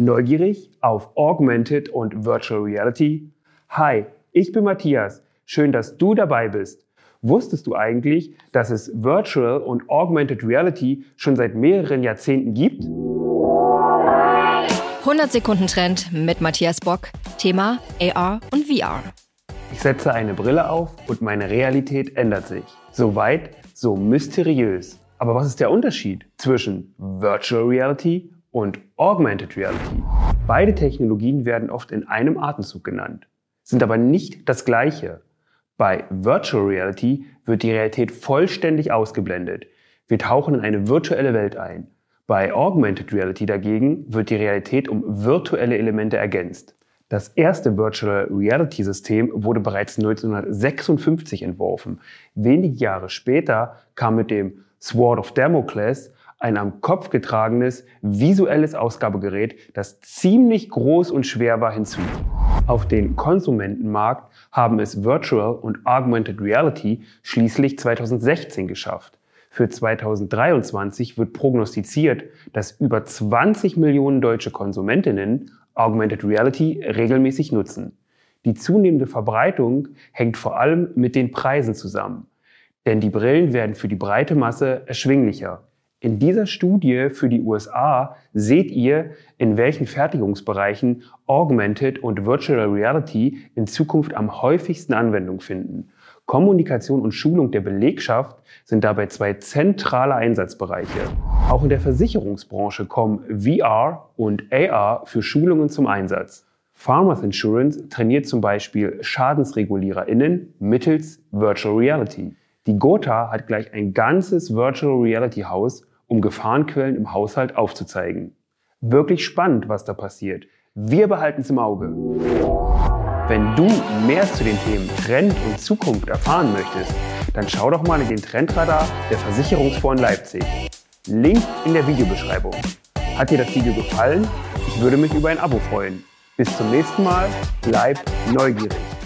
Neugierig auf Augmented und Virtual Reality? Hi, ich bin Matthias. Schön, dass du dabei bist. Wusstest du eigentlich, dass es Virtual und Augmented Reality schon seit mehreren Jahrzehnten gibt? 100 Sekunden Trend mit Matthias Bock. Thema AR und VR. Ich setze eine Brille auf und meine Realität ändert sich. So weit, so mysteriös. Aber was ist der Unterschied zwischen Virtual Reality und Augmented Reality. Beide Technologien werden oft in einem Atemzug genannt, sind aber nicht das gleiche. Bei Virtual Reality wird die Realität vollständig ausgeblendet. Wir tauchen in eine virtuelle Welt ein. Bei Augmented Reality dagegen wird die Realität um virtuelle Elemente ergänzt. Das erste Virtual Reality System wurde bereits 1956 entworfen. Wenige Jahre später kam mit dem Sword of Damocles ein am Kopf getragenes visuelles Ausgabegerät, das ziemlich groß und schwer war, hinzu. Auf den Konsumentenmarkt haben es Virtual und Augmented Reality schließlich 2016 geschafft. Für 2023 wird prognostiziert, dass über 20 Millionen deutsche Konsumentinnen Augmented Reality regelmäßig nutzen. Die zunehmende Verbreitung hängt vor allem mit den Preisen zusammen. Denn die Brillen werden für die breite Masse erschwinglicher. In dieser Studie für die USA seht ihr, in welchen Fertigungsbereichen Augmented und Virtual Reality in Zukunft am häufigsten Anwendung finden. Kommunikation und Schulung der Belegschaft sind dabei zwei zentrale Einsatzbereiche. Auch in der Versicherungsbranche kommen VR und AR für Schulungen zum Einsatz. Farmers Insurance trainiert zum Beispiel SchadensreguliererInnen mittels Virtual Reality. Die Gotha hat gleich ein ganzes Virtual Reality Haus, um Gefahrenquellen im Haushalt aufzuzeigen. Wirklich spannend, was da passiert. Wir behalten es im Auge. Wenn du mehr zu den Themen Trend und Zukunft erfahren möchtest, dann schau doch mal in den Trendradar der Versicherungsfonds Leipzig. Link in der Videobeschreibung. Hat dir das Video gefallen? Ich würde mich über ein Abo freuen. Bis zum nächsten Mal, bleib neugierig.